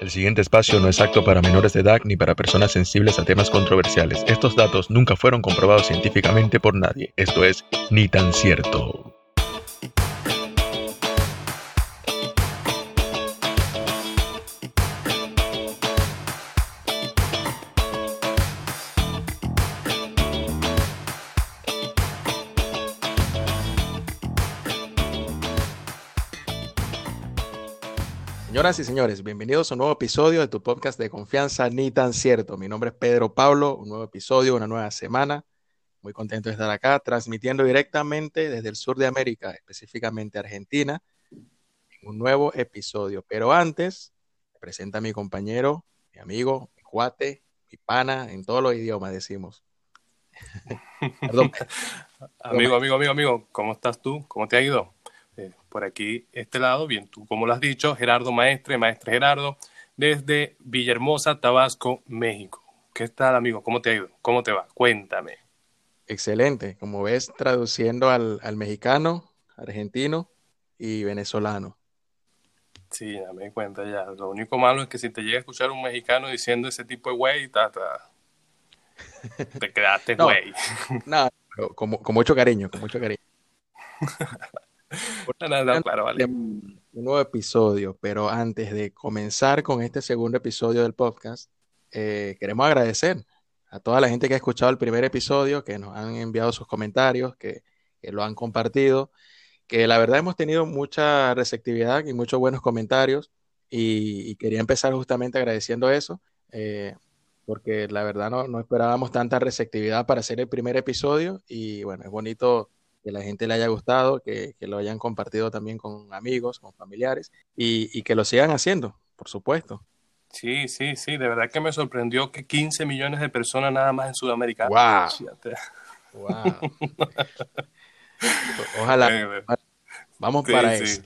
El siguiente espacio no es apto para menores de edad ni para personas sensibles a temas controversiales. Estos datos nunca fueron comprobados científicamente por nadie. Esto es ni tan cierto. Señoras y señores, bienvenidos a un nuevo episodio de tu podcast de confianza Ni tan cierto. Mi nombre es Pedro Pablo, un nuevo episodio, una nueva semana. Muy contento de estar acá, transmitiendo directamente desde el sur de América, específicamente Argentina, en un nuevo episodio. Pero antes, me presenta a mi compañero, mi amigo, mi cuate, mi pana, en todos los idiomas decimos. Perdón. amigo, amigo, amigo, amigo, ¿cómo estás tú? ¿Cómo te ha ido? Eh, por aquí, este lado, bien, tú como lo has dicho, Gerardo Maestre, Maestre Gerardo, desde Villahermosa, Tabasco, México. ¿Qué tal, amigo? ¿Cómo te ha ido? ¿Cómo te va? Cuéntame. Excelente. Como ves, traduciendo al, mexicano, argentino y venezolano. Sí, ya me di cuenta ya. Lo único malo es que si te llega a escuchar un mexicano diciendo ese tipo de güey, ta, te quedaste güey. no, pero con mucho cariño, con mucho cariño. Un nuevo episodio, pero antes de comenzar con este segundo episodio del podcast, eh, queremos agradecer a toda la gente que ha escuchado el primer episodio, que nos han enviado sus comentarios, que, lo han compartido, que la verdad hemos tenido mucha receptividad y muchos buenos comentarios y, quería empezar justamente agradeciendo eso. Eh, porque la verdad no, no esperábamos tanta receptividad para hacer el primer episodio y bueno, es bonito que la gente le haya gustado, que, lo hayan compartido también con amigos, con familiares y, que lo sigan haciendo, por supuesto. Sí, sí, sí, de verdad que me sorprendió que 15 millones de personas nada más en Sudamérica. ¡Wow! wow. Ojalá. Vamos para eso.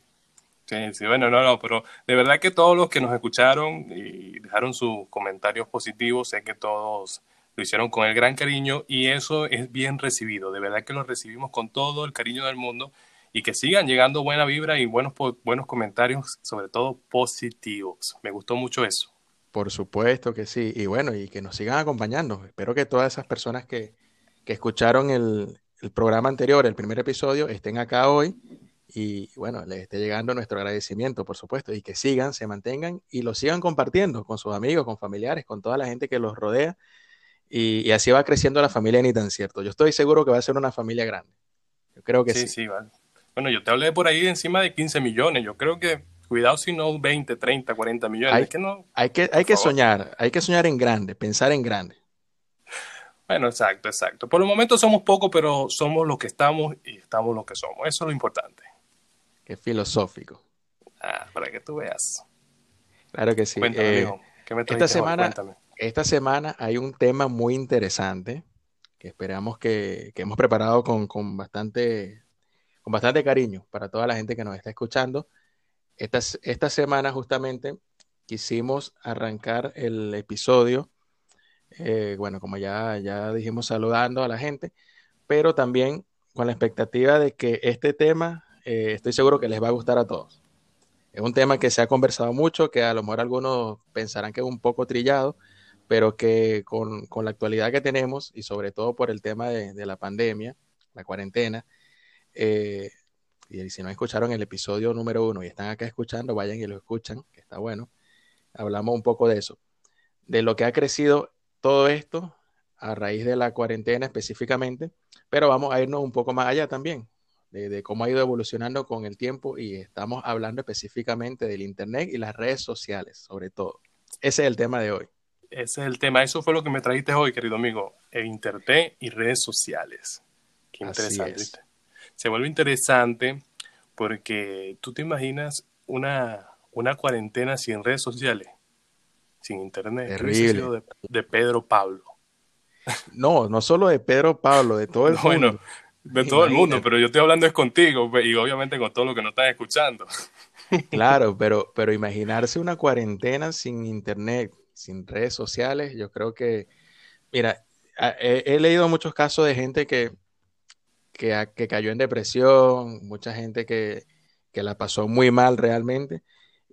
Sí, sí, bueno, no, no, pero de verdad que todos los que nos escucharon y dejaron sus comentarios positivos, sé que todos lo hicieron con el gran cariño y eso es bien recibido. De verdad que lo recibimos con todo el cariño del mundo y que sigan llegando buena vibra y buenos, buenos comentarios, sobre todo positivos. Me gustó mucho eso. Por supuesto que sí. Y bueno, y que nos sigan acompañando. Espero que todas esas personas que, que escucharon el, el, programa anterior, el primer episodio, estén acá hoy. Y bueno, les esté llegando nuestro agradecimiento, por supuesto, y que sigan, se mantengan y lo sigan compartiendo con sus amigos, con familiares, con toda la gente que los rodea y, así va creciendo la familia ni tan cierto. Yo estoy seguro que va a ser una familia grande. Yo creo que sí. Sí, sí, vale. Bueno, yo te hablé por ahí de encima de 15 millones. Yo creo que, cuidado si no 20, 30, 40 millones. Hay que, no, hay que, hay que soñar, hay que soñar en grande, pensar en grande. Bueno, exacto, exacto. Por el momento somos pocos, pero somos lo que estamos y estamos lo que somos. Eso es lo importante. Qué filosófico. Ah, para que tú veas. Claro que sí. Cuéntame, eh, ¿Qué me esta semana, Cuéntame esta semana hay un tema muy interesante que esperamos que, hemos preparado con, bastante, cariño para toda la gente que nos está escuchando. Esta, semana justamente quisimos arrancar el episodio, eh, bueno, como ya, ya dijimos, saludando a la gente, pero también con la expectativa de que este tema, eh, estoy seguro que les va a gustar a todos. Es un tema que se ha conversado mucho, que a lo mejor algunos pensarán que es un poco trillado, pero que con, la actualidad que tenemos y sobre todo por el tema de, la pandemia, la cuarentena, eh, y si no escucharon el episodio número uno y están acá escuchando, vayan y lo escuchan, que está bueno. Hablamos un poco de eso, de lo que ha crecido todo esto a raíz de la cuarentena específicamente, pero vamos a irnos un poco más allá también, de, de, cómo ha ido evolucionando con el tiempo y estamos hablando específicamente del Internet y las redes sociales, sobre todo. Ese es el tema de hoy ese es el tema. Eso fue lo que me trajiste hoy, querido amigo. El Internet y redes sociales. Qué interesante. Se vuelve interesante porque tú te imaginas una, una cuarentena sin redes sociales, sin Internet. Terrible. De, Pedro Pablo. No, no solo de Pedro Pablo, de todo el mundo. Bueno, de todo el mundo, pero yo estoy hablando es contigo y obviamente con todo lo que no están escuchando. Claro, pero, pero imaginarse una cuarentena sin internet, sin redes sociales, yo creo que, mira, he, leído muchos casos de gente que, que, cayó en depresión, mucha gente que, la pasó muy mal realmente.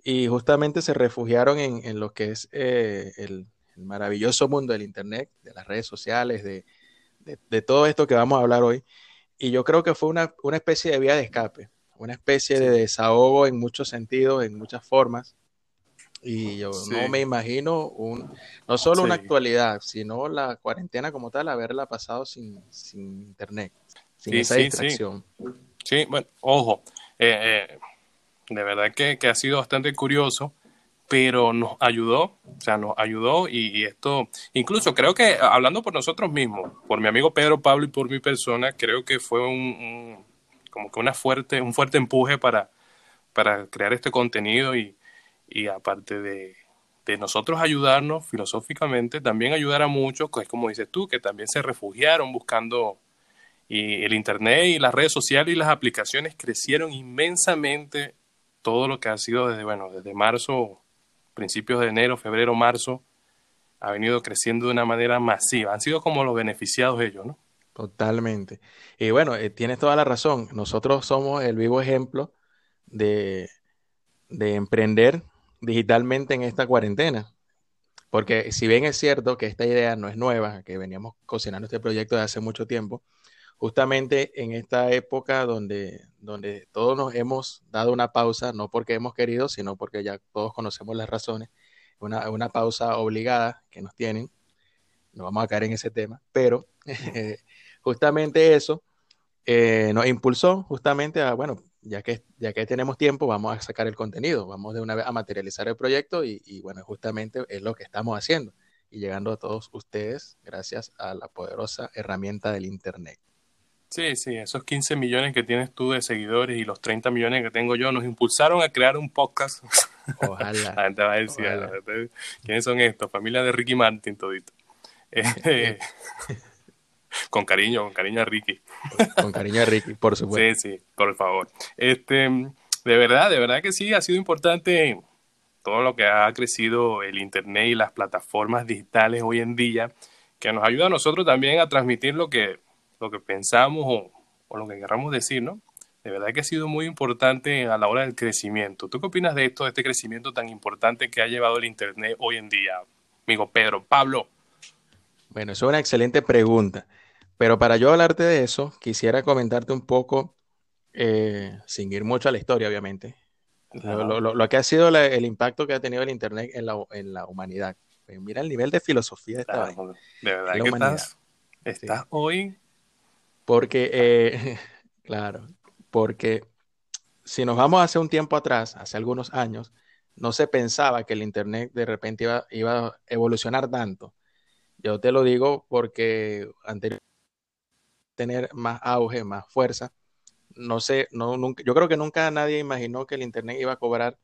y justamente se refugiaron en, lo que es eh, el, maravilloso mundo del Internet, de las redes sociales, de, de, todo esto que vamos a hablar hoy. Y yo creo que fue una, una especie de vía de escape, una especie de desahogo en muchos sentidos, en muchas formas. Y yo no me imagino un, no solo una actualidad, sino la cuarentena como tal, haberla pasado sin, sin internet, sin esa distracción. Sí. bueno, ojo, eh, eh, de verdad que, ha sido bastante curioso, pero nos ayudó, o sea, nos ayudó y, esto, incluso creo que hablando por nosotros mismos, por mi amigo Pedro Pablo y por mi persona, creo que fue un, como que una fuerte, un fuerte empuje para, para crear este contenido y, y aparte de, de nosotros ayudarnos filosóficamente, también ayudar a muchos, que es como dices tú, que también se refugiaron buscando y el Internet y las redes sociales y las aplicaciones crecieron inmensamente todo lo que ha sido desde, bueno, desde marzo, principios de enero, febrero, marzo, ha venido creciendo de una manera masiva. Han sido como los beneficiados ellos, ¿no? Totalmente. Y bueno, eh, tienes toda la razón. Nosotros somos el vivo ejemplo de, de emprender digitalmente en esta cuarentena. Porque si bien es cierto que esta idea no es nueva, que veníamos cocinando este proyecto de hace mucho tiempo, justamente en esta época donde, donde todos nos hemos dado una pausa, no porque hemos querido, sino porque ya todos conocemos las razones, una, una pausa obligada que nos tienen, no vamos a caer en ese tema, pero justamente eso eh, nos impulsó justamente a, bueno, ya que, ya que tenemos tiempo, vamos a sacar el contenido, vamos de una vez a materializar el proyecto y, y bueno, justamente es lo que estamos haciendo y llegando a todos ustedes gracias a la poderosa herramienta del Internet. Sí, sí, esos 15 millones que tienes tú de seguidores y los 30 millones que tengo yo nos impulsaron a crear un podcast. Ojalá. la gente va a decir, ¿quiénes son estos? Familia de Ricky Martin, todito. Eh, con cariño, con cariño a Ricky. Con cariño a Ricky, por supuesto. Sí, sí, por favor. Este, de verdad, de verdad que sí, ha sido importante todo lo que ha crecido el Internet y las plataformas digitales hoy en día, que nos ayuda a nosotros también a transmitir lo que lo que pensamos o, lo que queramos decir, ¿no? De verdad que ha sido muy importante a la hora del crecimiento. ¿Tú qué opinas de esto, de este crecimiento tan importante que ha llevado el Internet hoy en día, amigo Pedro? Pablo. Bueno, eso es una excelente pregunta. Pero para yo hablarte de eso, quisiera comentarte un poco, eh, sin ir mucho a la historia, obviamente, lo, que ha sido el impacto que ha tenido el Internet en la, en la humanidad. Pues mira el nivel de filosofía de esta De verdad que estás, estás hoy porque, eh, claro, porque si nos vamos hace un tiempo atrás, hace algunos años, no se pensaba que el Internet de repente iba, iba a evolucionar tanto. Yo te lo digo porque anteriormente tener más auge, más fuerza. No sé, no, nunca, yo creo que nunca nadie imaginó que el Internet iba a cobrar,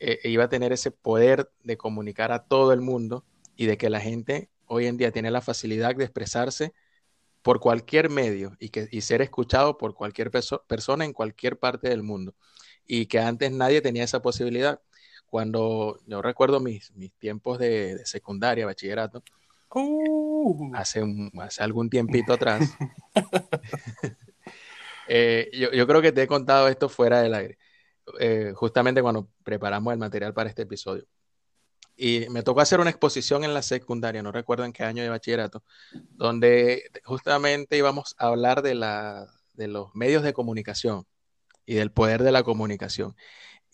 eh, iba a tener ese poder de comunicar a todo el mundo y de que la gente hoy en día tiene la facilidad de expresarse por cualquier medio y, que, ser escuchado por cualquier persona en cualquier parte del mundo. Y que antes nadie tenía esa posibilidad. Cuando yo recuerdo mis, mis tiempos de, secundaria, bachillerato, uh. hace, hace algún tiempito atrás, eh, yo, yo, creo que te he contado esto fuera del aire, eh, justamente cuando preparamos el material para este episodio y me tocó hacer una exposición en la secundaria, no recuerdo en qué año de bachillerato, donde justamente íbamos a hablar de, la, de los medios de comunicación y del poder de la comunicación.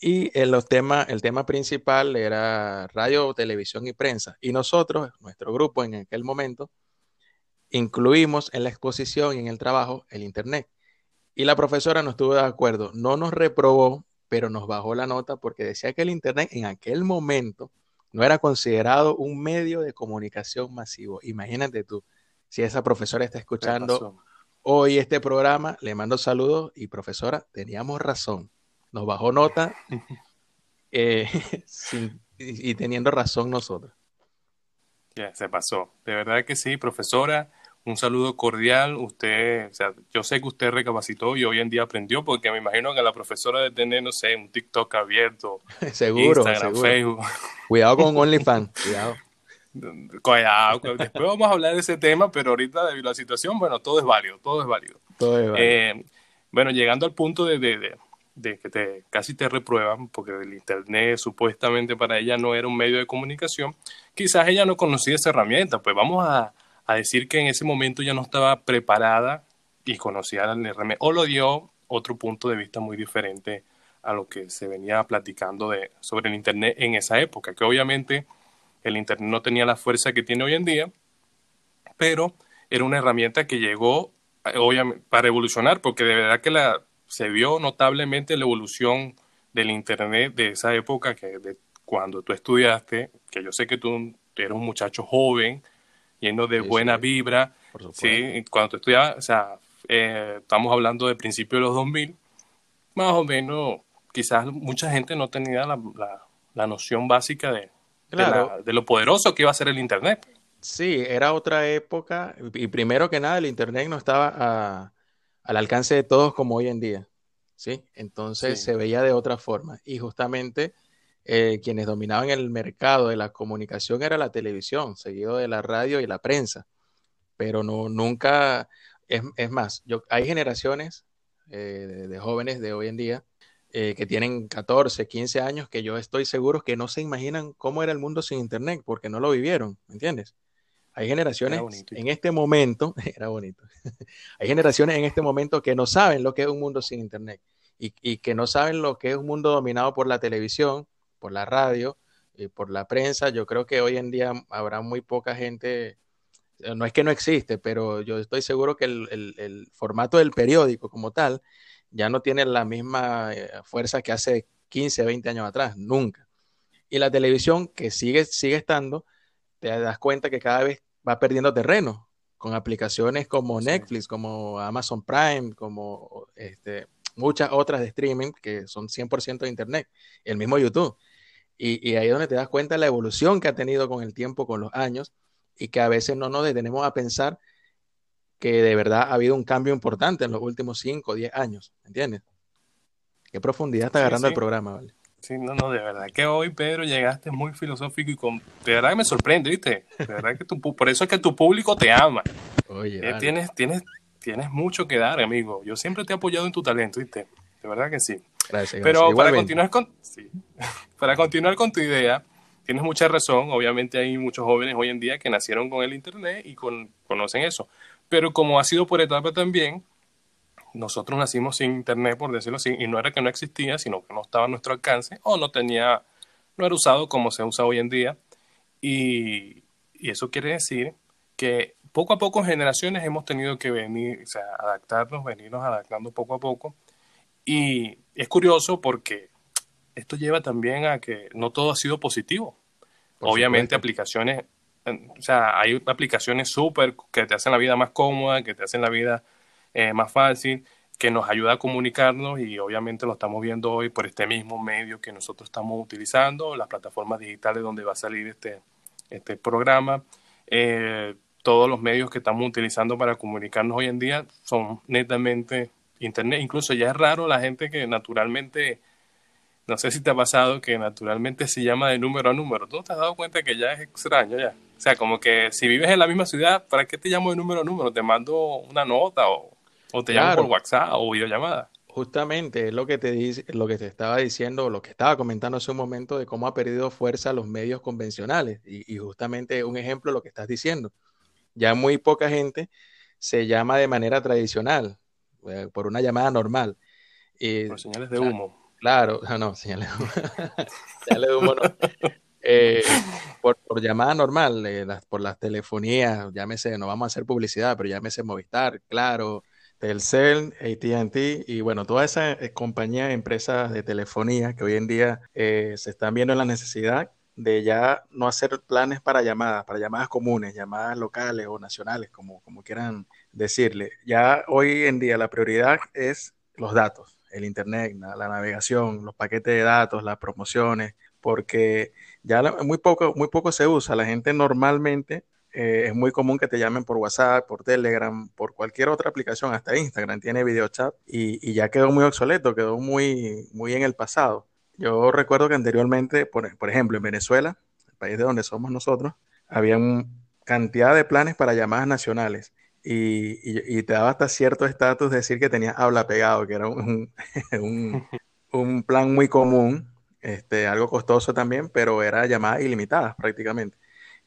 Y el, los el tema principal era radio, televisión y prensa. Y nosotros, nuestro grupo en aquel momento, incluimos en la exposición y en el trabajo el Internet. Y la profesora no estuvo de acuerdo, no nos reprobó, pero nos bajó la nota porque decía que el Internet en aquel momento no era considerado un medio de comunicación masivo. Imagínate tú, si esa profesora está escuchando hoy este programa, le mando saludos y profesora, teníamos razón. Nos bajó nota eh, y, teniendo razón nosotros. Ya, se pasó. De verdad que sí, profesora un saludo cordial. Usted, o sea, yo sé que usted recapacitó y hoy en día aprendió, porque me imagino que la profesora de tener, no sé, un TikTok abierto, seguro, Instagram, Facebook. Cuidado con OnlyFans, cuidado. Cuidado, después vamos a hablar de ese tema, pero ahorita debido a la situación, bueno, todo es válido, todo es válido. Todo es válido. Eh, bueno, llegando al punto de, de, de que te casi te reprueban porque el internet supuestamente para ella no era un medio de comunicación, quizás ella no conocía esa herramienta, pues vamos a, a decir que en ese momento ya no estaba preparada y conocía el RME o lo dio otro punto de vista muy diferente a lo que se venía platicando de, sobre el Internet en esa época, que obviamente el Internet no tenía la fuerza que tiene hoy en día, pero era una herramienta que llegó obviamente, para evolucionar, porque de verdad que la, se vio notablemente la evolución del Internet de esa época, que de cuando tú estudiaste, que yo sé que tú eres un muchacho joven, lleno de buena vibra, sí, cuando tú estudiabas, o sea, eh, estamos hablando de principios de los 2000, más o menos, quizás mucha gente no tenía la, la, noción básica de, de, lo poderoso que iba a ser el Internet. Sí, era otra época y primero que nada el Internet no estaba al alcance de todos como hoy en día, ¿sí? Entonces se veía de otra forma y justamente eh, quienes dominaban el mercado de la comunicación era la televisión, seguido de la radio y la prensa, pero no, nunca, es, más, yo, hay generaciones eh, de, jóvenes de hoy en día eh, que tienen 14, 15 años que yo estoy seguro que no se imaginan cómo era el mundo sin Internet porque no lo vivieron, ¿me entiendes? Hay generaciones en este momento, era bonito, hay generaciones en este momento que no saben lo que es un mundo sin Internet y, y, que no saben lo que es un mundo dominado por la televisión, por la radio, y por la prensa. Yo creo que hoy en día habrá muy poca gente eh, no es que no existe, pero yo estoy seguro que el, formato del periódico como tal ya no tiene la misma eh, fuerza que hace 15, 20 años atrás, nunca. Y la televisión, que sigue, sigue estando, te das cuenta que cada vez va perdiendo terreno con aplicaciones como Netflix, como Amazon Prime, como este, muchas otras de streaming que son 100% de Internet, el mismo YouTube. Y, y ahí es donde te das cuenta de la evolución que ha tenido con el tiempo, con los años, y que a veces no nos detenemos a pensar que de verdad ha habido un cambio importante en los últimos 5 o 10 años, ¿entiendes? Qué profundidad está agarrando el programa, ¿vale? Sí, no, no, de verdad que hoy, Pedro, llegaste muy filosófico y con... De verdad que me sorprende, ¿viste? De verdad que tu, por eso es que tu público te ama. Oye, eh, tienes, tienes, tienes mucho que dar, amigo. Yo siempre te he apoyado en tu talento, ¿viste? De verdad que sí. Gracias, Pero para continuar con... Sí, para continuar con tu idea, tienes mucha razón, obviamente hay muchos jóvenes hoy en día que nacieron con el Internet y con, conocen eso, pero como ha sido por etapa también, nosotros nacimos sin Internet, por decirlo así, y no era que no existía, sino que no estaba a nuestro alcance o no tenía, no era usado como se usa hoy en día, y, y eso quiere decir que poco a poco en generaciones hemos tenido que venir, o sea, adaptarnos, venirnos adaptando poco a poco, y es curioso porque esto lleva también a que no todo ha sido positivo. Obviamente aplicaciones, o sea, hay aplicaciones súper que te hacen la vida más cómoda, que te hacen la vida eh, más fácil, que nos ayuda a comunicarnos y obviamente lo estamos viendo hoy por este mismo medio que nosotros estamos utilizando, las plataformas digitales donde va a salir este, este programa. Eh, todos los medios que estamos utilizando para comunicarnos hoy en día son netamente Internet. Incluso ya es raro la gente que naturalmente no sé si te ha pasado que naturalmente se llama de número a número. ¿Tú te has dado cuenta que ya es extraño ya? O sea, como que si vives en la misma ciudad, ¿para qué te llamo de número a número? Te mando una nota o, te llamo por WhatsApp o videollamada. Justamente es lo que te dice, lo que te estaba diciendo, lo que estaba comentando hace un momento de cómo ha perdido fuerza los medios convencionales. Y, y justamente un ejemplo de lo que estás diciendo. Ya muy poca gente se llama de manera tradicional, eh, por una llamada normal. por señales de humo. Claro, no, señales de humo. Eh, por, llamada normal, eh, por las telefonías, llámese, no vamos a hacer publicidad, pero llámese Movistar, Claro, Telcel, AT&T y bueno, todas esas eh, compañías, empresas de telefonía que hoy en día se están viendo en la necesidad de ya no hacer planes para llamadas, para llamadas comunes, llamadas locales o nacionales, como, como quieran decirle. Ya hoy en día la prioridad es los datos el Internet, la, navegación, los paquetes de datos, las promociones, porque ya muy, poco, muy poco se usa. La gente normalmente eh, es muy común que te llamen por WhatsApp, por Telegram, por cualquier otra aplicación, hasta Instagram tiene video chat y, y ya quedó muy obsoleto, quedó muy, muy en el pasado. Yo recuerdo que anteriormente, por, por ejemplo, en Venezuela, el país de donde somos nosotros, había cantidad de planes para llamadas nacionales y, te daba hasta cierto estatus decir que tenía habla pegado, que era un, un, plan muy común, este, algo costoso también, pero era llamadas ilimitadas prácticamente.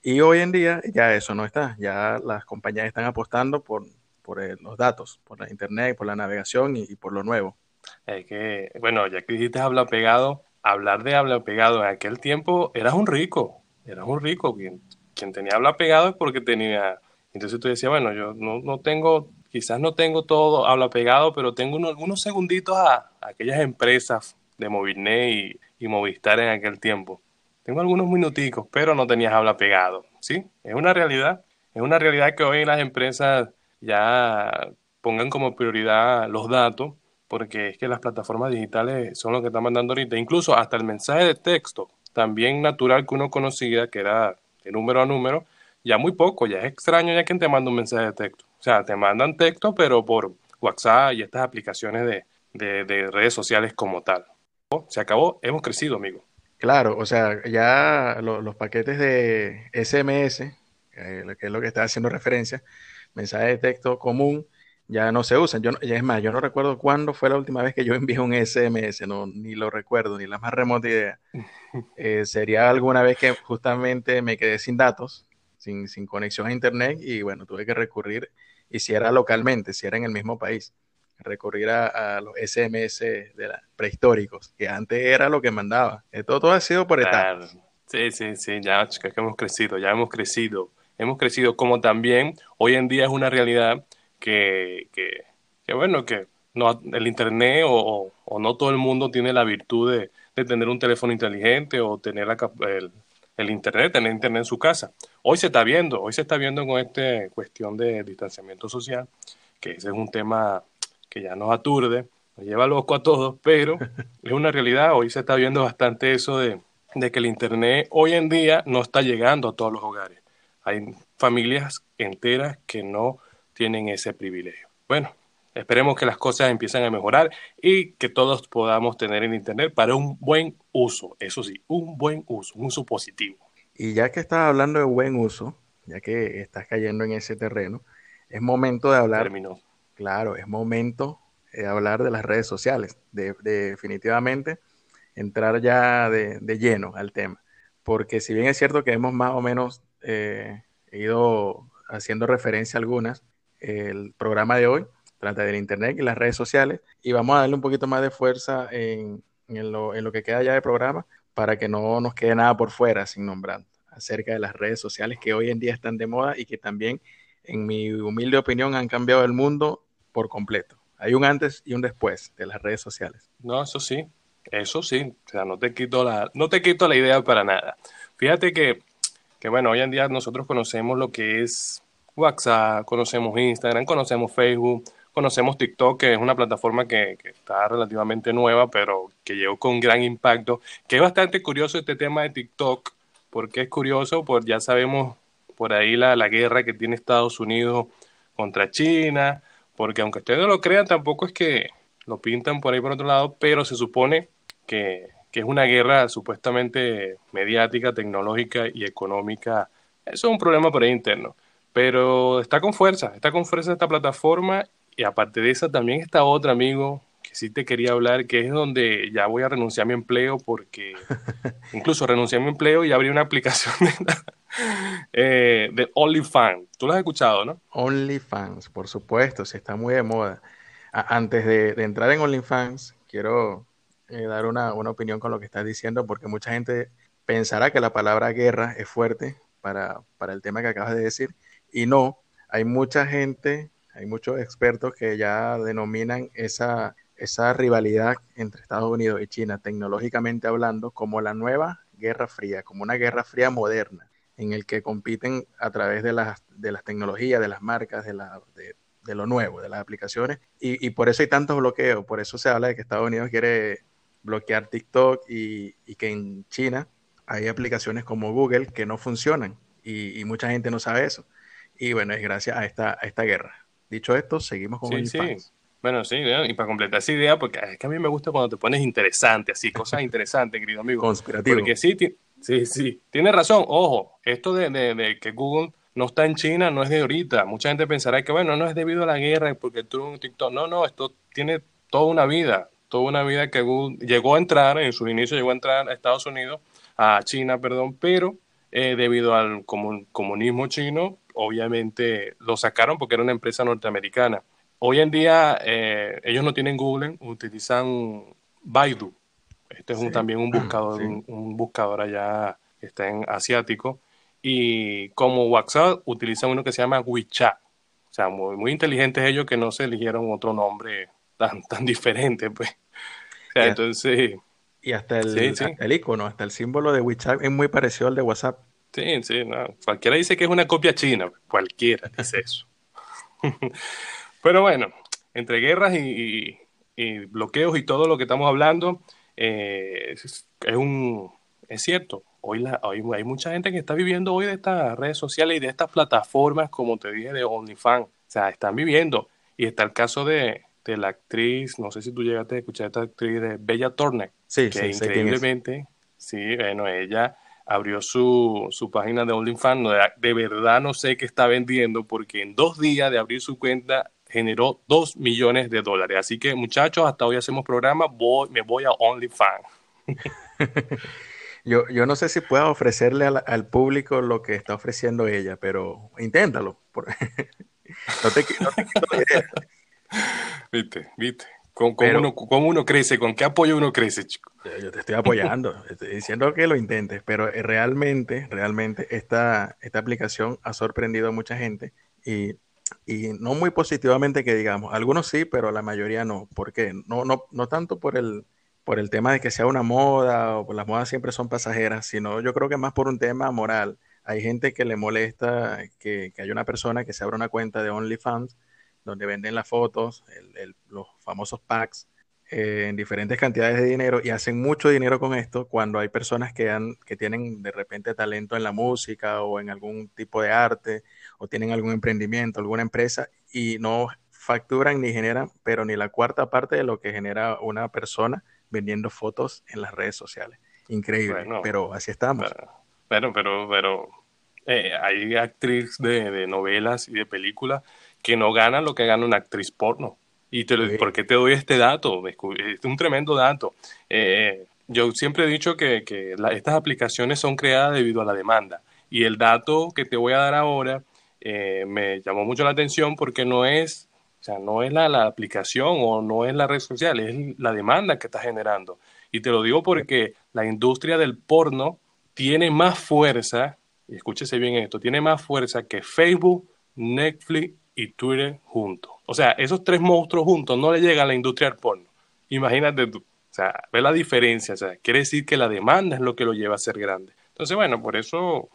Y hoy en día ya eso no está, ya las compañías están apostando por, por los datos, por la internet, por la navegación y, por lo nuevo. Es que, bueno, ya que dijiste habla pegado, hablar de habla pegado en aquel tiempo eras un rico, eras un rico. Quien, quien tenía habla pegado es porque tenía entonces tú decías, bueno, yo no, no tengo, quizás no tengo todo habla pegado, pero tengo algunos segunditos a, aquellas empresas de Movilnet y, Movistar en aquel tiempo. Tengo algunos minuticos, pero no tenías habla pegado, ¿sí? Es una realidad. Es una realidad que hoy las empresas ya pongan como prioridad los datos, porque es que las plataformas digitales son lo que están mandando ahorita. Incluso hasta el mensaje de texto, también natural que uno conocía, que era de número a número, ya muy poco, ya es extraño ya quien te manda un mensaje de texto. O sea, te mandan texto, pero por WhatsApp y estas aplicaciones de, redes sociales como tal. Se acabó, hemos crecido, amigo. Claro, o sea, ya los paquetes de SMS, eh, que es lo que está haciendo referencia, mensaje de texto común, ya no se usan. Yo, es más, yo no recuerdo cuándo fue la última vez que yo envié un SMS, no, ni lo recuerdo, ni la más remota idea. Eh, sería alguna vez que justamente me quedé sin datos sin, conexión a internet y bueno, tuve que recurrir, y si era localmente, si era en el mismo país, recurrir a, los SMS de la, prehistóricos, que antes era lo que mandaba. Esto todo ha sido por etapas. Sí, sí, sí, ya que hemos crecido, ya hemos crecido. Hemos crecido como también hoy en día es una realidad que, que, bueno, que no, el Internet o, o, no todo el mundo tiene la virtud de, de tener un teléfono inteligente o tener la, el, el Internet, tener Internet en su casa. Hoy se está viendo, hoy se está viendo con esta cuestión de distanciamiento social, que ese es un tema que ya nos aturde, nos lleva loco a todos, pero es una realidad, hoy se está viendo bastante eso de, de que el Internet hoy en día no está llegando a todos los hogares. Hay familias enteras que no tienen ese privilegio. Bueno, esperemos que las cosas empiecen a mejorar y que todos podamos tener el Internet para un buen uso. Eso sí, un buen uso, un uso positivo. Y ya que estás hablando de buen uso, ya que estás cayendo en ese terreno, es momento de hablar. Terminó. Claro, es momento de hablar de las redes sociales. De, definitivamente entrar ya de, lleno al tema. Porque si bien es cierto que hemos más o menos eh, ido haciendo referencia a algunas, el programa de hoy trata del Internet y las redes sociales. Y vamos a darle un poquito más de fuerza en, en, lo, en lo que queda ya de programa para que no nos quede nada por fuera sin nombrar acerca de las redes sociales que hoy en día están de moda y que también, en mi humilde opinión, han cambiado el mundo por completo. Hay un antes y un después de las redes sociales. No, eso sí, eso sí, o sea, no te quito la, no te quito la idea para nada. Fíjate que, que, bueno, hoy en día nosotros conocemos lo que es WhatsApp, conocemos Instagram, conocemos Facebook, Conocemos TikTok, que es una plataforma que, está relativamente nueva, pero que llegó con gran impacto. Que es bastante curioso este tema de TikTok. porque es curioso? Pues ya sabemos por ahí la, la guerra que tiene Estados Unidos contra China, porque aunque ustedes no lo crean, tampoco es que lo pintan por ahí por otro lado, pero se supone que, que es una guerra supuestamente mediática, tecnológica y económica. Eso es un problema por ahí interno. Pero está con fuerza, está con fuerza esta plataforma y aparte de esa, también está otra, amigo, que sí te quería hablar, que es donde ya voy a renunciar a mi empleo porque incluso renuncié a mi empleo y abrí una aplicación de, eh, de OnlyFans. Tú lo has escuchado, ¿no? OnlyFans, por supuesto, sí está muy de moda. antes de, entrar en OnlyFans, quiero eh, dar una, una, opinión con lo que estás diciendo porque mucha gente pensará que la palabra guerra es fuerte para, para el tema que acabas de decir y no, hay mucha gente hay muchos expertos que ya denominan esa, esa rivalidad entre Estados Unidos y China, tecnológicamente hablando, como la nueva Guerra Fría, como una Guerra Fría moderna, en el que compiten a través de las, de las tecnologías, de las marcas, de, la, de, lo nuevo, de las aplicaciones. Y, y, por eso hay tantos bloqueos, por eso se habla de que Estados Unidos quiere bloquear TikTok y, y que en China hay aplicaciones como Google que no funcionan y, y, mucha gente no sabe eso. Y bueno, es gracias a esta, a esta guerra. Dicho esto, seguimos con sí, sí. Bueno, sí, y para completar esa idea, porque es que a mí me gusta cuando te pones interesante, así, cosas interesantes, querido amigo. Conspirativo. Porque sí, sí, sí, tiene razón. Ojo, esto de, de, que Google no está en China, no es de ahorita. Mucha gente pensará que, bueno, no es debido a la guerra, porque un TikTok. No, no, esto tiene toda una vida, toda una vida que llegó a entrar, en su inicio llegó a entrar a Estados Unidos, a China, perdón, pero eh, debido al comunismo chino, obviamente lo sacaron porque era una empresa norteamericana. Hoy en día eh, ellos no tienen Google, utilizan Baidu. Este es un, también un buscador, un, buscador allá que está en asiático. Y como WhatsApp utilizan uno que se llama WeChat. O sea, muy, muy inteligentes ellos que no se eligieron otro nombre tan, tan diferente, pues. O sea, entonces... Y hasta el, el icono, hasta el símbolo de WeChat es muy parecido al de WhatsApp. Sí, sí, no. Cualquiera dice que es una copia china, cualquiera dice eso. Pero bueno, entre guerras y, bloqueos y todo lo que estamos hablando, eh, es, un, es cierto, hoy, la, hoy hay mucha gente que está viviendo hoy de estas redes sociales y de estas plataformas, como te dije, de OnlyFans. O sea, están viviendo. Y está el caso de, de la actriz, no sé si tú llegaste a escuchar a esta actriz de Bella Thorne, sí, que increíblemente, sí, bueno, ella abrió su, su página de OnlyFans, de verdad no sé qué está vendiendo porque en dos días de abrir su cuenta generó dos millones de dólares. Así que muchachos, hasta hoy hacemos programa, voy, me voy a OnlyFans. yo, yo no sé si puedo ofrecerle al, público lo que está ofreciendo ella, pero inténtalo. no te, no te Viste, viste. ¿Cómo, uno, uno, crece? ¿Con qué apoyo uno crece, chico? Yo te estoy apoyando, estoy diciendo que lo intentes, pero eh, realmente, realmente esta, esta aplicación ha sorprendido a mucha gente y, y, no muy positivamente que digamos. Algunos sí, pero la mayoría no. ¿Por qué? No, no, no tanto por el, por el tema de que sea una moda o las modas siempre son pasajeras, sino yo creo que más por un tema moral. Hay gente que le molesta que, que haya una persona que se abra una cuenta de OnlyFans donde venden las fotos, los famosos packs, eh, en diferentes cantidades de dinero y hacen mucho dinero con esto cuando hay personas que, han, que tienen de repente talento en la música o en algún tipo de arte o tienen algún emprendimiento, alguna empresa y no facturan ni generan, pero ni la cuarta parte de lo que genera una persona vendiendo fotos en las redes sociales. Increíble, pero así estamos. Pero, pero, pero, eh, hay actrices de, de novelas y de películas que no ganan lo que gana una actriz porno. ¿Y te, por qué te doy este dato? Es un tremendo dato. Eh, yo siempre he dicho que, que estas aplicaciones son creadas debido a la demanda. Y el dato que te voy a dar ahora eh, me llamó mucho la atención porque no es, o sea, no es la, la, aplicación o no es la red social, es la demanda que está generando. Y te lo digo porque la industria del porno tiene más fuerza, y escúchese bien esto, tiene más fuerza que Facebook, Netflix y Twitter juntos. O sea, esos tres monstruos juntos no le llegan a la industria del porno. Imagínate. O sea, ve la diferencia. O sea, quiere decir que la demanda es lo que lo lleva a ser grande. Entonces, bueno, por eso,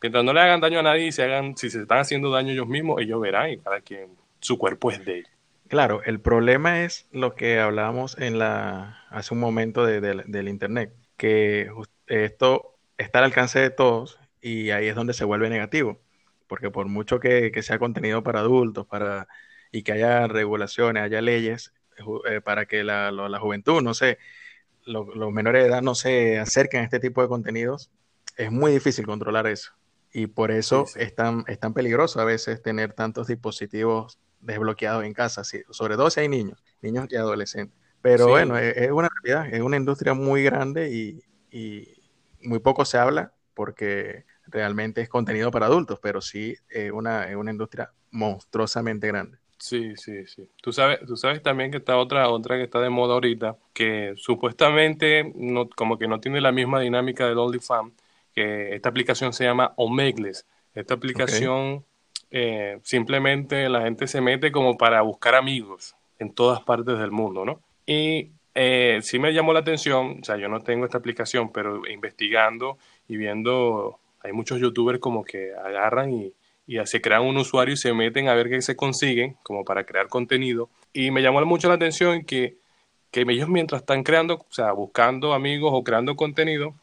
mientras no le hagan daño a nadie y se hagan, si se están haciendo daño ellos mismos, ellos verán y cada quien, su cuerpo es de ellos. Claro, el problema es lo que hablábamos en la, hace un momento del Internet, que esto está al alcance de todos y ahí es donde se vuelve negativo porque por mucho que, sea contenido para adultos para, y que haya regulaciones, haya leyes eh, para que la, juventud, no sé, los menores de edad no se acerquen a este tipo de contenidos, es muy difícil controlar eso. Y por eso Es, tan, peligroso a veces tener tantos dispositivos desbloqueados en casa, sobre todo si hay niños, niños y adolescentes. Pero bueno, es, una realidad, es una industria muy grande y, y muy poco se habla porque realmente es contenido para adultos, pero sí es una, una industria monstruosamente grande. Sí, sí, sí. Tú sabes, tú sabes también que está otra, otra que está de moda ahorita, que supuestamente no, como que no tiene la misma dinámica del OnlyFans, que esta aplicación se llama Omegle. Esta aplicación eh, simplemente la gente se mete como para buscar amigos en todas partes del mundo, ¿no? Y eh, sí me llamó la atención, o sea, yo no tengo esta aplicación, pero investigando y viendo hay muchos youtubers como que agarran y, se crean un usuario y se meten a ver qué se consiguen, como para crear contenido. Y me llamó mucho la atención que, que ellos mientras están creando, o sea, buscando amigos o creando contenido,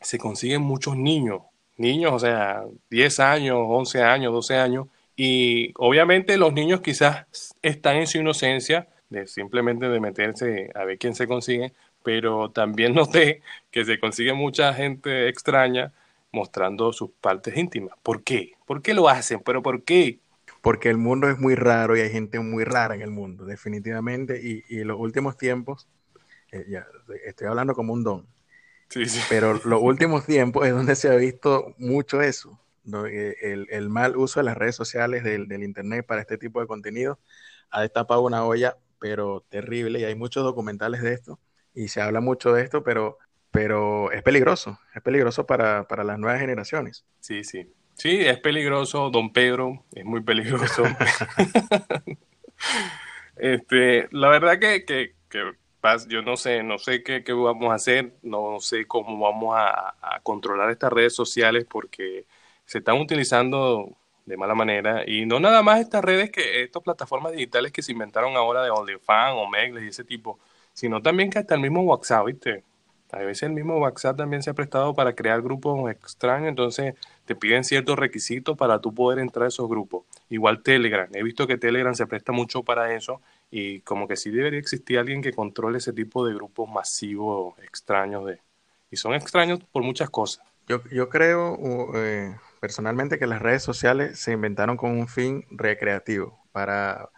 se consiguen muchos niños, niños, o sea, 10 años, 11 años, 12 años, y obviamente los niños quizás están en su inocencia de simplemente de meterse a ver quién se consigue, pero también noté que se consigue mucha gente extraña mostrando sus partes íntimas. ¿Por qué? ¿Por qué lo hacen? ¿Pero por qué? Porque el mundo es muy raro y hay gente muy rara en el mundo, definitivamente. Y, y en los últimos tiempos, eh, ya, estoy hablando como un don, sí, sí. pero los últimos tiempos es donde se ha visto mucho eso. Eh, el, el, mal uso de las redes sociales, del, del, Internet para este tipo de contenido, ha destapado una olla, pero terrible, y hay muchos documentales de esto, y se habla mucho de esto, pero, pero es peligroso, es peligroso para, para las nuevas generaciones. Sí, sí. Sí, es peligroso, don Pedro, es muy peligroso. este, la verdad que, que, que, yo no sé, no sé qué, qué, vamos a hacer, no sé cómo vamos a, a controlar estas redes sociales porque se están utilizando de mala manera y no nada más estas redes que estas plataformas digitales que se inventaron ahora de OnlyFans o Megles y ese tipo, sino también que hasta el mismo WhatsApp, ¿viste? A veces el mismo WhatsApp también se ha prestado para crear grupos extraños, entonces te piden ciertos requisitos para tú poder entrar a esos grupos. Igual Telegram, he visto que Telegram se presta mucho para eso y como que sí debería existir alguien que controle ese tipo de grupos masivos extraños de y son extraños por muchas cosas. Yo, yo creo, eh, personalmente que las redes sociales se inventaron con un fin recreativo, para,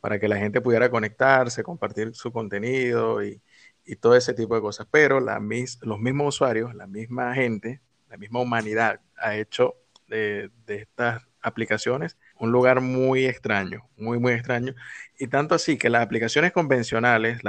para que la gente pudiera conectarse, compartir su contenido y, y todo ese tipo de cosas. Pero la los mismos usuarios, la misma gente, la misma humanidad ha hecho de, estas aplicaciones un lugar muy extraño, muy, muy extraño. Y tanto así que las aplicaciones convencionales,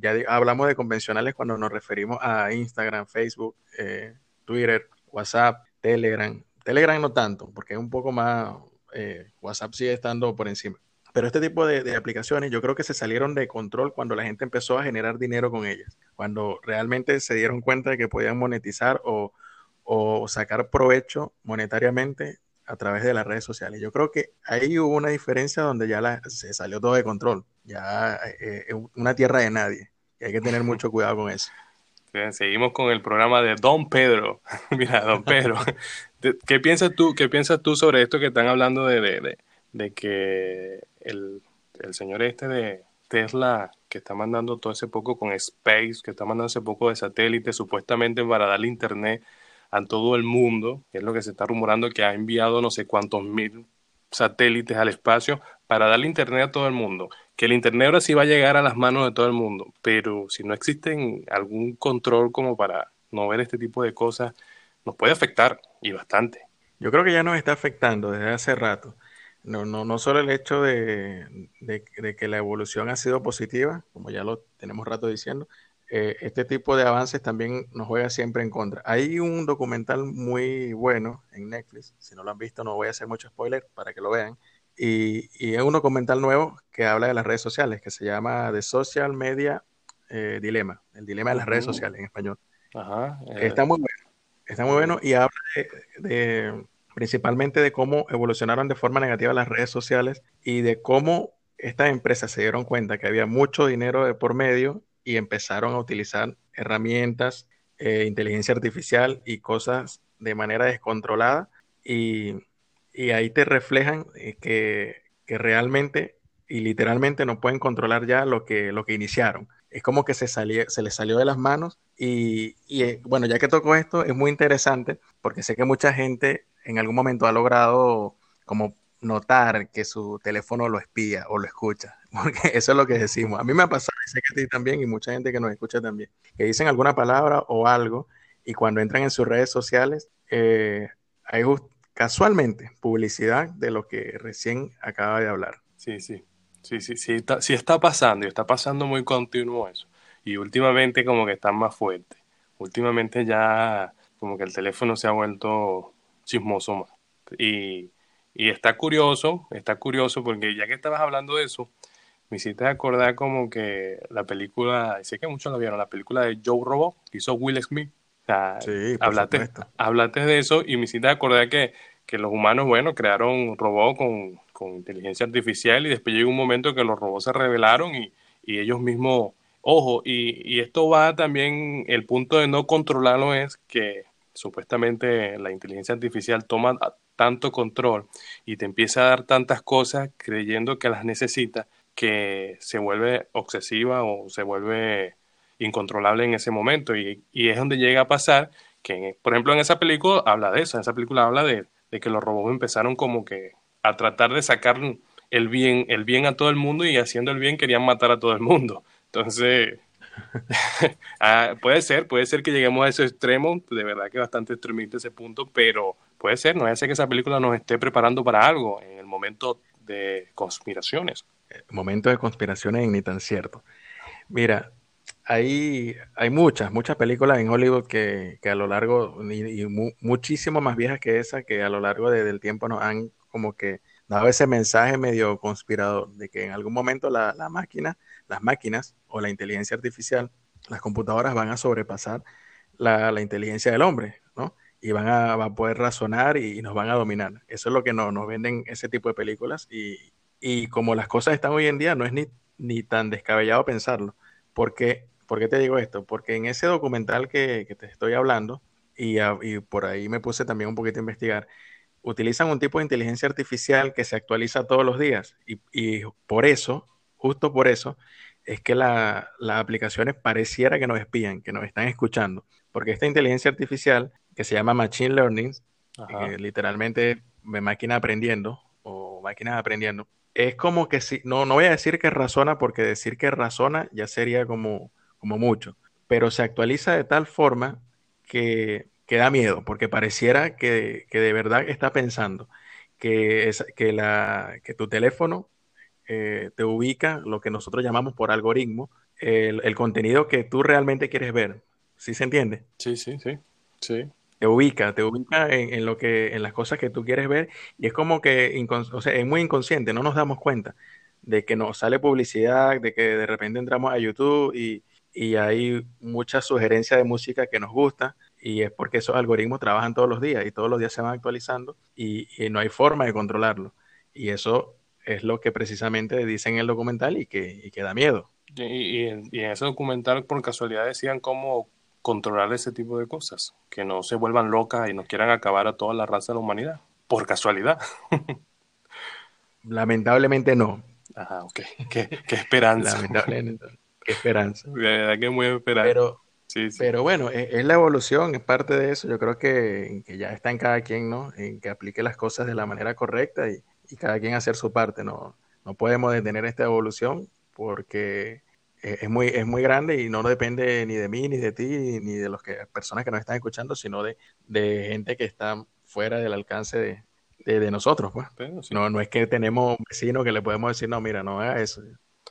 ya hablamos de convencionales cuando nos referimos a Instagram, Facebook, eh, Twitter, WhatsApp, Telegram, Telegram no tanto, porque es un poco más, eh, WhatsApp sigue estando por encima. Pero este tipo de, de, aplicaciones yo creo que se salieron de control cuando la gente empezó a generar dinero con ellas, cuando realmente se dieron cuenta de que podían monetizar o, o sacar provecho monetariamente a través de las redes sociales. Yo creo que ahí hubo una diferencia donde ya se salió todo de control, ya eh, es una tierra de nadie, y hay que tener mucho cuidado con eso. Seguimos con el programa de Don Pedro. Mira, Don Pedro, ¿Qué piensas tú, qué piensas tú sobre esto que están hablando de, de, de, que el, el, señor este de Tesla, que está mandando todo ese poco con Space, que está mandando ese poco de satélite, supuestamente para darle internet a todo el mundo, que es lo que se está rumorando, que ha enviado no sé cuántos mil satélites al espacio para darle internet a todo el mundo. Que el internet ahora sí va a llegar a las manos de todo el mundo, pero si no existe algún control como para no ver este tipo de cosas, nos puede afectar y bastante. Yo creo que ya nos está afectando desde hace rato. No, no, no solo el hecho de, de, de, que la evolución ha sido positiva, como ya lo tenemos rato diciendo, eh, este tipo de avances también nos juega siempre en contra. Hay un documental muy bueno en Netflix, si no lo han visto no voy a hacer mucho spoiler para que lo vean, y, y es un documental nuevo que habla de las redes sociales, que se llama The Social Media eh, Dilema, el dilema de las redes sociales en español. Ajá, eh. Está muy bueno Está muy bueno y habla de, de, principalmente de cómo evolucionaron de forma negativa las redes sociales y de cómo estas empresas se dieron cuenta que había mucho dinero de por medio y empezaron a utilizar herramientas, eh, inteligencia artificial y cosas de manera descontrolada. Y, y ahí te reflejan eh, que, que, realmente y literalmente no pueden controlar ya lo que, lo que iniciaron. Es como que se, salió, se le salió de las manos y, y, eh, bueno, ya que toco esto, es muy interesante porque sé que mucha gente en algún momento ha logrado como notar que su teléfono lo espía o lo escucha, porque eso es lo que decimos. A mí me ha pasado, y sé que a ti también y mucha gente que nos escucha también, que dicen alguna palabra o algo y cuando entran en sus redes sociales eh, hay casualmente publicidad de lo que recién acaba de hablar. Sí, sí. Sí, sí, sí está, sí está pasando y está pasando muy continuo eso. Y últimamente como que están más fuertes. Últimamente ya como que el teléfono se ha vuelto chismoso más. Y, y está curioso, está curioso porque ya que estabas hablando de eso, me hiciste acordar como que la película, sé que muchos la vieron, la película de Joe Robot, que hizo Will Smith. O sea, sí, hablaste, hablaste de eso y me hiciste acordar que, que los humanos, bueno, crearon robots con con inteligencia artificial y después llegó un momento que los robots se revelaron y, y ellos mismos, ojo, y, y, esto va también, el punto de no controlarlo es que supuestamente la inteligencia artificial toma tanto control y te empieza a dar tantas cosas creyendo que las necesita que se vuelve obsesiva o se vuelve incontrolable en ese momento y, y es donde llega a pasar que, por ejemplo, en esa película habla de eso, en esa película habla de, de que los robots empezaron como que a tratar de sacar el bien, el bien a todo el mundo y haciendo el bien querían matar a todo el mundo. Entonces, ah, puede ser, puede ser que lleguemos a ese extremo, de verdad que bastante extremista ese punto, pero puede ser, no es que esa película nos esté preparando para algo en el momento de conspiraciones. Momento de conspiraciones ni tan cierto. Mira, hay, hay muchas, muchas películas en Hollywood que, que a lo largo, y, muchísimo más viejas que esa, que a lo largo del tiempo nos han como que dado ese mensaje medio conspirador de que en algún momento la, la máquina, las máquinas o la inteligencia artificial, las computadoras van a sobrepasar la, la inteligencia del hombre, ¿no? Y van a, a poder razonar y, nos van a dominar. Eso es lo que no, nos venden ese tipo de películas y, y como las cosas están hoy en día, no es ni, ni tan descabellado pensarlo. Porque, ¿Por qué te digo esto? Porque en ese documental que, que te estoy hablando, y, y, por ahí me puse también un poquito a investigar, utilizan un tipo de inteligencia artificial que se actualiza todos los días y, y por eso, justo por eso, es que las aplicaciones pareciera que nos espían, que nos están escuchando, porque esta inteligencia artificial que se llama Machine Learning, que literalmente me máquina aprendiendo o máquinas aprendiendo, es como que si, no, no voy a decir que razona, porque decir que razona ya sería como, como mucho, pero se actualiza de tal forma que que da miedo, porque pareciera que, de verdad está pensando que, es, que, la, que tu teléfono eh, te ubica lo que nosotros llamamos por algoritmo, el, contenido que tú realmente quieres ver. ¿Sí se entiende? Sí, sí, sí. sí. Te ubica, te ubica en, lo que, en las cosas que tú quieres ver y es como que o sea, es muy inconsciente, no nos damos cuenta de que nos sale publicidad, de que de repente entramos a YouTube y, y hay mucha sugerencia de música que nos gusta y es porque esos algoritmos trabajan todos los días y todos los días se van actualizando y, no hay forma de controlarlo. Y eso es lo que precisamente dicen en el documental y que, y da miedo. Y, en, ese documental por casualidad decían cómo controlar ese tipo de cosas, que no se vuelvan locas y no quieran acabar a toda la raza de la humanidad, por casualidad. Lamentablemente no. Ajá, ok. Qué, esperanza. Lamentablemente. Qué esperanza. De verdad que muy esperanza. Pero, pero bueno, e, es, la evolución, es parte de eso. Yo creo que, ya está en cada quien, ¿no? En que aplique las cosas de la manera correcta y, cada quien hacer su parte. No, no podemos detener esta evolución porque es muy, es muy grande y no depende ni de mí, ni de ti, ni de las que, personas que nos están escuchando, sino de, gente que está fuera del alcance de, nosotros. Pues. no, no es que tenemos un vecino que le podemos decir, no, mira, no haga eso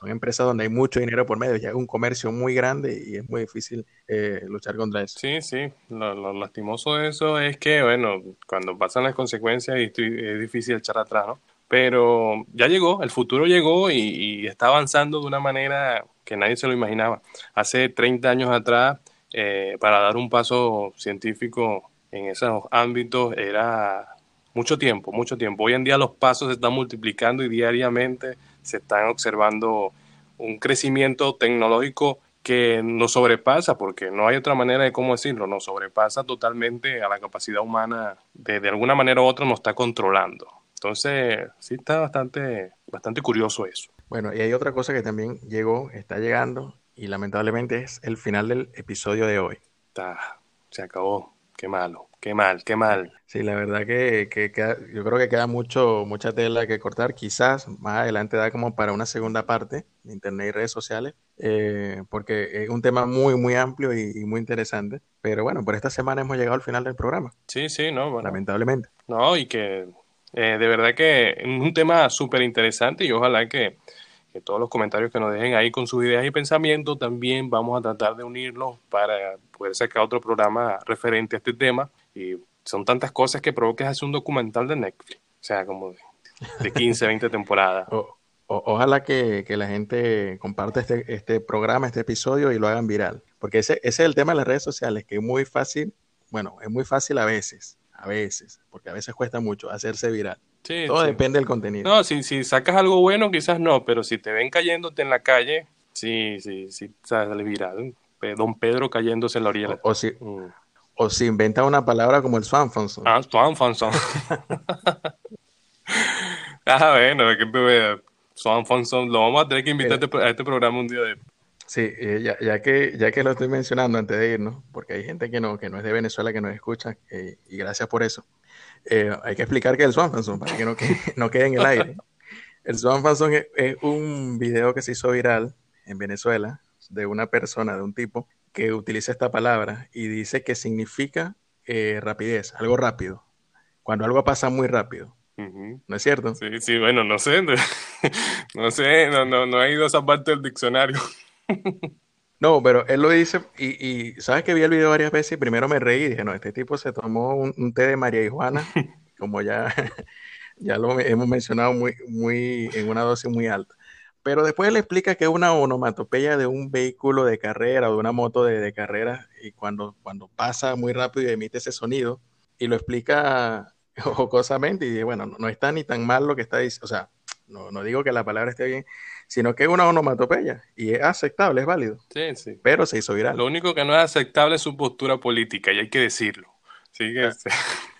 son empresas donde hay mucho dinero por medio, ya es un comercio muy grande y es muy difícil eh, luchar contra eso. Sí, sí, lo, lastimoso de eso es que, bueno, cuando pasan las consecuencias es difícil echar atrás, ¿no? Pero ya llegó, el futuro llegó y, está avanzando de una manera que nadie se lo imaginaba. Hace 30 años atrás, eh, para dar un paso científico en esos ámbitos era mucho tiempo, mucho tiempo. Hoy en día los pasos se están multiplicando y diariamente se están observando un crecimiento tecnológico que nos sobrepasa, porque no hay otra manera de cómo decirlo, nos sobrepasa totalmente a la capacidad humana, de, de alguna manera u otra nos está controlando. Entonces, sí está bastante, bastante curioso eso. Bueno, y hay otra cosa que también llegó, está llegando, y lamentablemente es el final del episodio de hoy. Está, se acabó, qué malo. Qué mal, qué mal. Sí, la verdad que, yo creo que queda mucho, mucha tela que cortar. Quizás más adelante da como para una segunda parte de Internet y redes sociales, eh, porque es un tema muy, muy amplio y, muy interesante. Pero bueno, por esta semana hemos llegado al final del programa. Sí, sí, no, Lamentablemente. No, y que eh, de verdad que es un tema súper interesante y ojalá que, que todos los comentarios que nos dejen ahí con sus ideas y pensamientos también vamos a tratar de unirlos para poder sacar otro programa referente a este tema y son tantas cosas que provoques hacer un documental de Netflix. O sea, como de, 15, 20 temporadas. ojalá que, la gente comparte este, este programa, este episodio y lo hagan viral. Porque ese, ese, es el tema de las redes sociales, que es muy fácil, bueno, es muy fácil a veces, a veces, porque a veces cuesta mucho hacerse viral. Todo depende del contenido. No, si, si sacas algo bueno, quizás no, pero si te ven cayéndote en la calle, sí, sí, sí, sale viral. Don Pedro cayéndose en la orilla. O, si, mm. O si inventa una palabra como el Swanfonson. Ah, Swanfonson. ah, bueno, que. Swanfonson, lo vamos a tener que invitar a este programa un día de... Sí, ya, ya, que, ya que lo estoy mencionando antes de irnos, porque hay gente que no, que no es de Venezuela que nos escucha, eh, y gracias por eso. Eh, hay que explicar que el Swanfanson, para que no quede, no quede en el aire. El Swanfanson es, es un video que se hizo viral en Venezuela de una persona, de un tipo, que utiliza esta palabra y dice que significa rapidez, algo rápido. Cuando algo pasa muy rápido. ¿No es cierto? Sí, sí, bueno, no sé. No sé, no, no, no he ido a esa parte del diccionario. No, pero él lo dice y, y, sabes que vi el video varias veces y primero me reí y dije, no, este tipo se tomó un, té de María y Juana, como ya, ya lo hemos mencionado muy, muy, en una dosis muy alta. Pero después él explica que es una onomatopeya de un vehículo de carrera o de una moto de, de carrera y cuando, cuando pasa muy rápido y emite ese sonido y lo explica jocosamente y dije, bueno, no, no está ni tan mal lo que está diciendo, o sea, no, no digo que la palabra esté bien, sino que es una onomatopeya y es aceptable, es válido. Sí, sí. Pero se hizo viral. Lo único que no es aceptable es su postura política y hay que decirlo. Sí que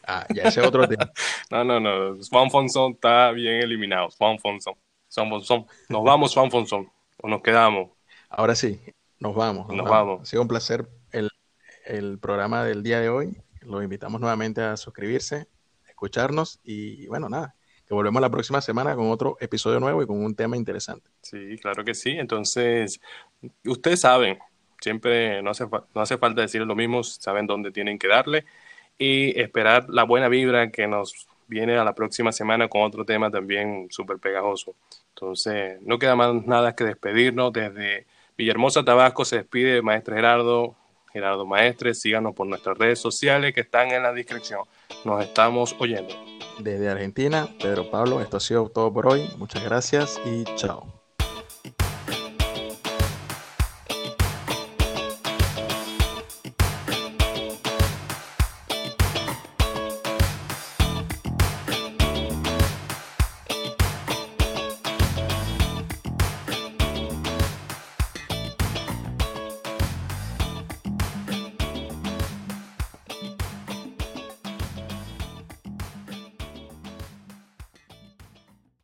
ah, ya ese es otro tema. no, no, no. Juan Fonson está bien eliminado. Juan Fonson. Fonson. Nos vamos, Juan Fonson. O nos quedamos. Ahora sí, nos vamos. Nos, vamos. Ha sido un placer el, el programa del día de hoy. Los invitamos nuevamente a suscribirse, escucharnos y bueno, nada volvemos la próxima semana con otro episodio nuevo y con un tema interesante. Sí, claro que sí. Entonces, ustedes saben, siempre no hace, no hace falta decir lo mismo, saben dónde tienen que darle y esperar la buena vibra que nos viene a la próxima semana con otro tema también súper pegajoso. Entonces, no queda más nada que despedirnos. Desde Villahermosa, Tabasco, se despide Maestro Gerardo, Gerardo Maestre. Síganos por nuestras redes sociales que están en la descripción. Nos estamos oyendo desde Argentina, Pedro Pablo. Esto ha sido todo por hoy. Muchas gracias y chao.